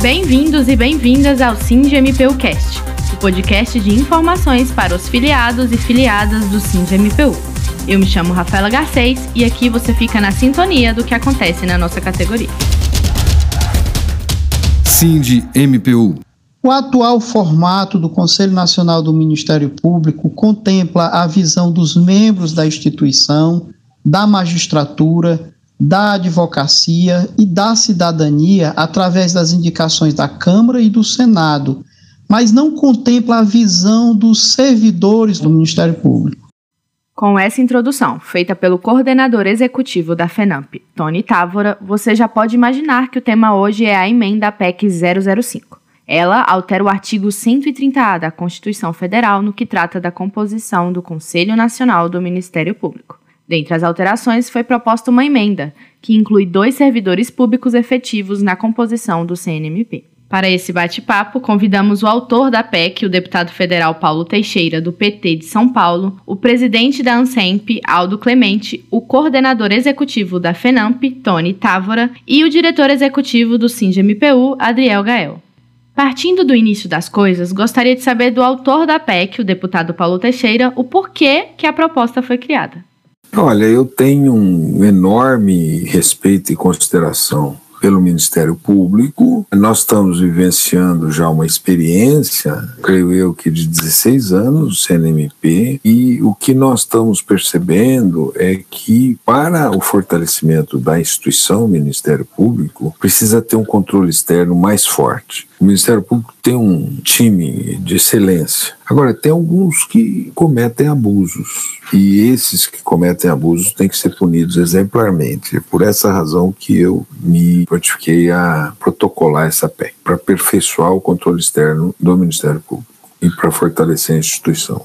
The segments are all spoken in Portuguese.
Bem-vindos e bem-vindas ao SINDI-MPU Cast, o podcast de informações para os filiados e filiadas do SINDI-MPU. Eu me chamo Rafaela Garcês e aqui você fica na sintonia do que acontece na nossa categoria. SINDI-MPU o atual formato do Conselho Nacional do Ministério Público contempla a visão dos membros da instituição, da magistratura, da advocacia e da cidadania através das indicações da Câmara e do Senado, mas não contempla a visão dos servidores do Ministério Público. Com essa introdução, feita pelo coordenador executivo da FENAMP, Tony Távora, você já pode imaginar que o tema hoje é a emenda PEC 005. Ela altera o artigo 130A da Constituição Federal no que trata da composição do Conselho Nacional do Ministério Público. Dentre as alterações, foi proposta uma emenda, que inclui dois servidores públicos efetivos na composição do CNMP. Para esse bate-papo, convidamos o autor da PEC, o deputado federal Paulo Teixeira, do PT de São Paulo, o presidente da ANSEMP, Aldo Clemente, o coordenador executivo da FENAMP, Tony Távora, e o diretor executivo do SINGMPU, Adriel Gael. Partindo do início das coisas, gostaria de saber do autor da PEC, o deputado Paulo Teixeira, o porquê que a proposta foi criada. Olha, eu tenho um enorme respeito e consideração pelo Ministério Público. Nós estamos vivenciando já uma experiência, creio eu que de 16 anos, do CNMP, e o que nós estamos percebendo é que para o fortalecimento da instituição Ministério Público, precisa ter um controle externo mais forte. O Ministério Público tem um time de excelência. Agora, tem alguns que cometem abusos. E esses que cometem abusos têm que ser punidos exemplarmente. É por essa razão que eu me prontifiquei a protocolar essa PEC, para aperfeiçoar o controle externo do Ministério Público e para fortalecer a instituição.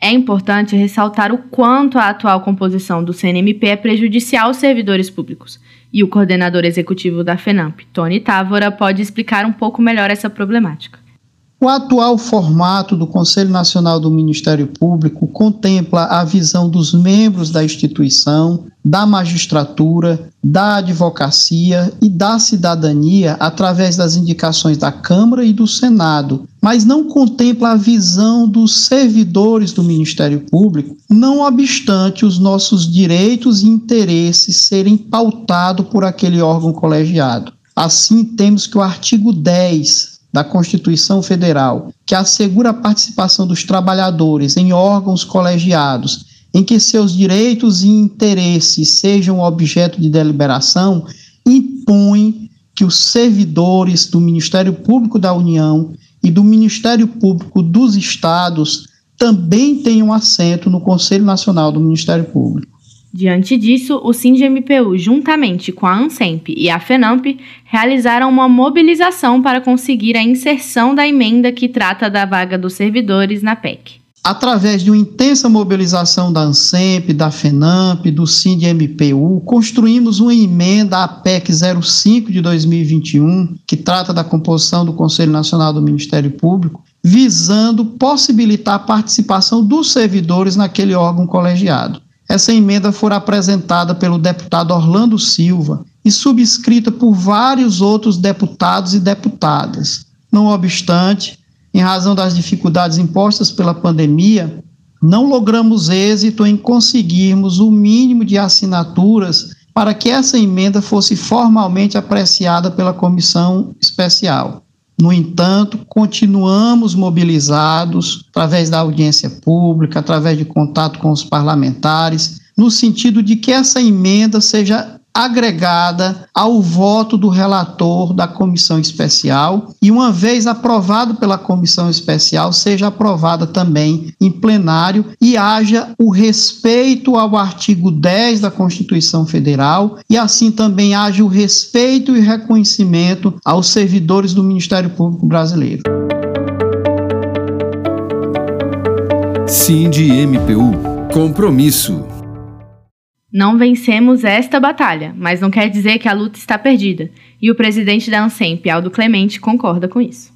É importante ressaltar o quanto a atual composição do CNMP é prejudicial aos servidores públicos. E o coordenador executivo da FENAMP, Tony Távora, pode explicar um pouco melhor essa problemática. O atual formato do Conselho Nacional do Ministério Público contempla a visão dos membros da instituição, da magistratura, da advocacia e da cidadania através das indicações da Câmara e do Senado, mas não contempla a visão dos servidores do Ministério Público, não obstante os nossos direitos e interesses serem pautados por aquele órgão colegiado. Assim, temos que o artigo 10 da Constituição Federal, que assegura a participação dos trabalhadores em órgãos colegiados em que seus direitos e interesses sejam objeto de deliberação, impõe que os servidores do Ministério Público da União e do Ministério Público dos Estados também tenham assento no Conselho Nacional do Ministério Público. Diante disso, o SINGMPU, juntamente com a ANSEMP e a FENAMP, realizaram uma mobilização para conseguir a inserção da emenda que trata da vaga dos servidores na PEC. Através de uma intensa mobilização da ANSEMP, da FENAMP, do SINDMPU, construímos uma emenda à PEC 05 de 2021, que trata da composição do Conselho Nacional do Ministério Público, visando possibilitar a participação dos servidores naquele órgão colegiado. Essa emenda foi apresentada pelo deputado Orlando Silva e subscrita por vários outros deputados e deputadas. Não obstante, em razão das dificuldades impostas pela pandemia, não logramos êxito em conseguirmos o mínimo de assinaturas para que essa emenda fosse formalmente apreciada pela comissão especial. No entanto, continuamos mobilizados através da audiência pública, através de contato com os parlamentares, no sentido de que essa emenda seja agregada ao voto do relator da comissão especial e, uma vez aprovado pela comissão especial, seja aprovada também em plenário e haja o respeito ao artigo 10 da Constituição Federal e, assim, também haja o respeito e reconhecimento aos servidores do Ministério Público Brasileiro. MPU Compromisso não vencemos esta batalha, mas não quer dizer que a luta está perdida, e o presidente da ANSEMP, Aldo Clemente, concorda com isso.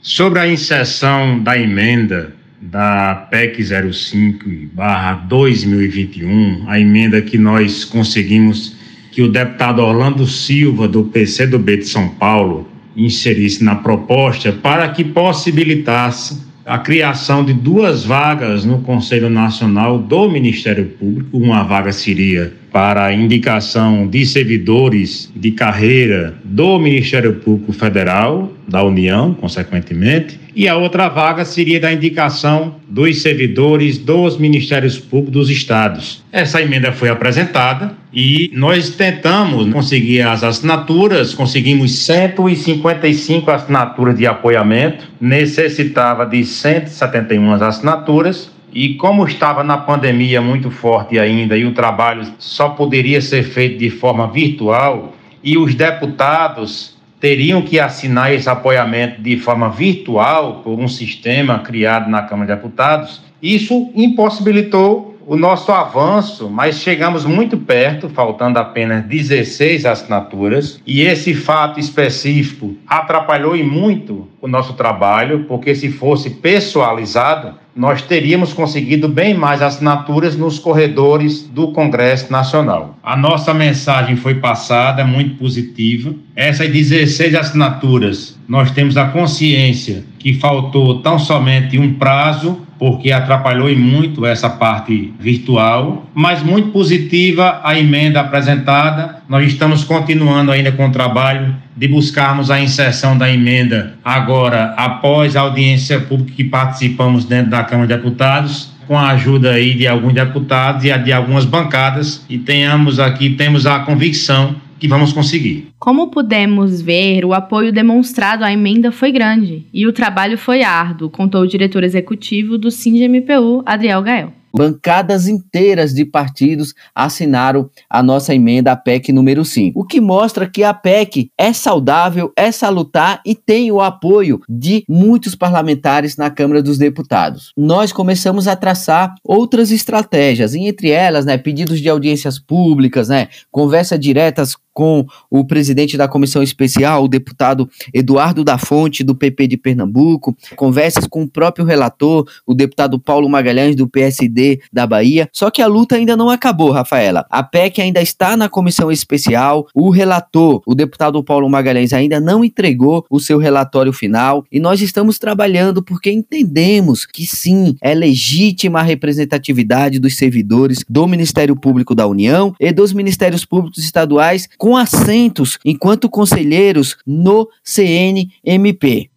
Sobre a inserção da emenda da PEC 05/2021, a emenda que nós conseguimos que o deputado Orlando Silva do PCdoB de São Paulo inserisse na proposta para que possibilitasse a criação de duas vagas no Conselho Nacional do Ministério Público. Uma vaga seria para a indicação de servidores de carreira do Ministério Público Federal, da União, consequentemente, e a outra vaga seria da indicação dos servidores dos Ministérios Públicos dos Estados. Essa emenda foi apresentada e nós tentamos conseguir as assinaturas, conseguimos 155 assinaturas de apoiamento, necessitava de 171 assinaturas. E como estava na pandemia muito forte ainda e o trabalho só poderia ser feito de forma virtual, e os deputados teriam que assinar esse apoiamento de forma virtual por um sistema criado na Câmara de Deputados. Isso impossibilitou o nosso avanço, mas chegamos muito perto, faltando apenas 16 assinaturas, e esse fato específico atrapalhou e muito o nosso trabalho, porque se fosse pessoalizado, nós teríamos conseguido bem mais assinaturas nos corredores do Congresso Nacional. A nossa mensagem foi passada, muito positiva. Essas 16 assinaturas, nós temos a consciência que faltou tão somente um prazo porque atrapalhou e muito essa parte virtual, mas muito positiva a emenda apresentada. Nós estamos continuando ainda com o trabalho de buscarmos a inserção da emenda agora após a audiência pública que participamos dentro da Câmara de Deputados com a ajuda aí de alguns deputados e de algumas bancadas e tenhamos aqui temos a convicção que vamos conseguir. Como pudemos ver, o apoio demonstrado à emenda foi grande e o trabalho foi árduo, contou o diretor executivo do SINDE-MPU, Adriel Gael bancadas inteiras de partidos assinaram a nossa emenda à PEC número 5, o que mostra que a PEC é saudável, é salutar e tem o apoio de muitos parlamentares na Câmara dos Deputados. Nós começamos a traçar outras estratégias, e entre elas, né, pedidos de audiências públicas, né, conversas diretas com o presidente da comissão especial, o deputado Eduardo da Fonte, do PP de Pernambuco, conversas com o próprio relator, o deputado Paulo Magalhães, do PSD da Bahia. Só que a luta ainda não acabou, Rafaela. A PEC ainda está na comissão especial, o relator, o deputado Paulo Magalhães, ainda não entregou o seu relatório final e nós estamos trabalhando porque entendemos que sim, é legítima a representatividade dos servidores do Ministério Público da União e dos Ministérios Públicos Estaduais com assentos enquanto conselheiros no CNMP.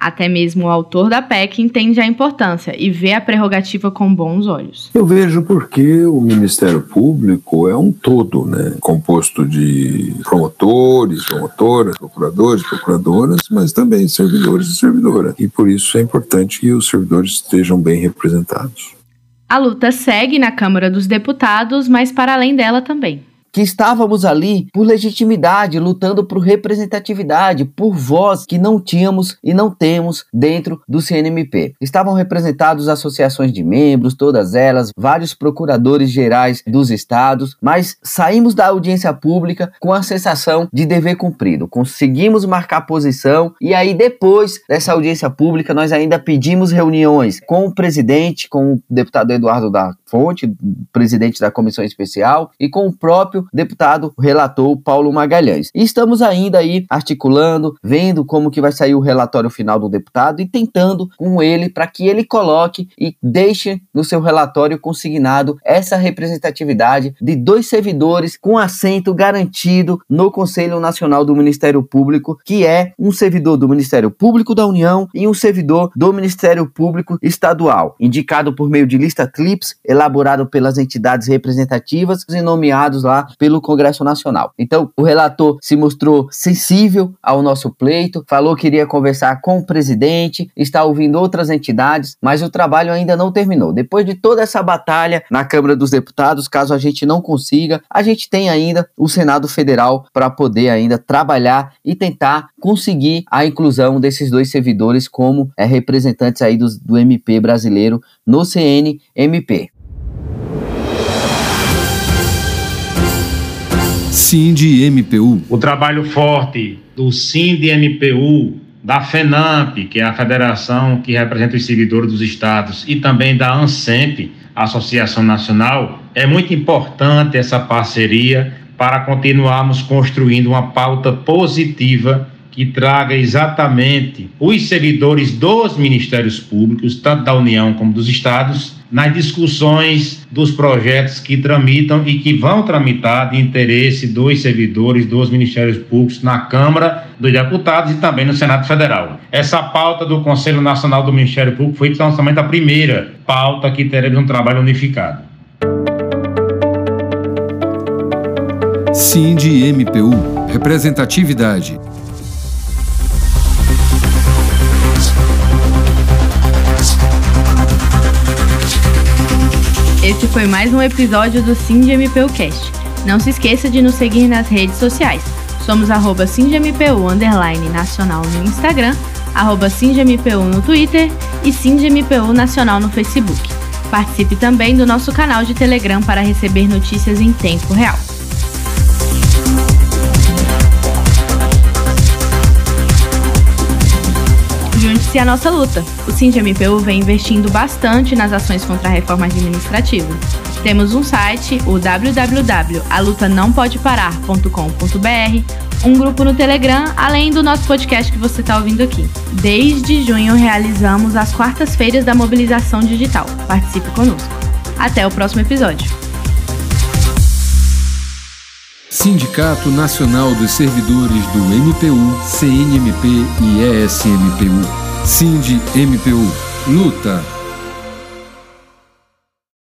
Até mesmo o autor da PEC entende a importância e vê a prerrogativa com bons olhos. Eu vejo porque o Ministério Público é um todo, né? Composto de promotores, promotoras, procuradores, procuradoras, mas também servidores e servidoras. E por isso é importante que os servidores estejam bem representados. A luta segue na Câmara dos Deputados, mas para além dela também que estávamos ali por legitimidade, lutando por representatividade, por voz que não tínhamos e não temos dentro do CNMP. Estavam representados associações de membros, todas elas, vários procuradores gerais dos estados, mas saímos da audiência pública com a sensação de dever cumprido. Conseguimos marcar posição e aí depois dessa audiência pública nós ainda pedimos reuniões com o presidente, com o deputado Eduardo da Fonte, presidente da comissão especial, e com o próprio próprio deputado relator Paulo Magalhães. E estamos ainda aí articulando, vendo como que vai sair o relatório final do deputado e tentando com ele para que ele coloque e deixe no seu relatório consignado essa representatividade de dois servidores com assento garantido no Conselho Nacional do Ministério Público, que é um servidor do Ministério Público da União e um servidor do Ministério Público Estadual, indicado por meio de lista CLIPS, elaborado pelas entidades representativas e nomeados lá pelo Congresso Nacional. Então, o relator se mostrou sensível ao nosso pleito, falou que iria conversar com o presidente, está ouvindo outras entidades, mas o trabalho ainda não terminou. Depois de toda essa batalha na Câmara dos Deputados, caso a gente não consiga, a gente tem ainda o Senado Federal para poder ainda trabalhar e tentar conseguir a inclusão desses dois servidores como é, representantes aí do, do MP brasileiro no CNMP. MPU. O trabalho forte do MPU, da FENAMP, que é a federação que representa os servidores dos estados, e também da ANSEMP, Associação Nacional, é muito importante essa parceria para continuarmos construindo uma pauta positiva que traga exatamente os servidores dos ministérios públicos, tanto da União como dos estados, nas discussões dos projetos que tramitam e que vão tramitar de interesse dos servidores dos ministérios públicos na Câmara dos Deputados e também no Senado Federal. Essa pauta do Conselho Nacional do Ministério Público foi então somente a primeira pauta que teremos um trabalho unificado. Sim de MPU, representatividade. Esse foi mais um episódio do SindMPU Cast. Não se esqueça de nos seguir nas redes sociais. Somos arroba SindMPU nacional no Instagram, arroba SindMPU no Twitter e SindMPU nacional no Facebook. Participe também do nosso canal de Telegram para receber notícias em tempo real. Junte-se à nossa luta. O SINDMPU vem investindo bastante nas ações contra a reforma administrativa. Temos um site, o www.alutanãopodeparar.com.br, um grupo no Telegram, além do nosso podcast que você está ouvindo aqui. Desde junho realizamos as quartas-feiras da mobilização digital. Participe conosco. Até o próximo episódio. Sindicato Nacional dos Servidores do MPU, CNMP e ESMPU. Sind MPU. Luta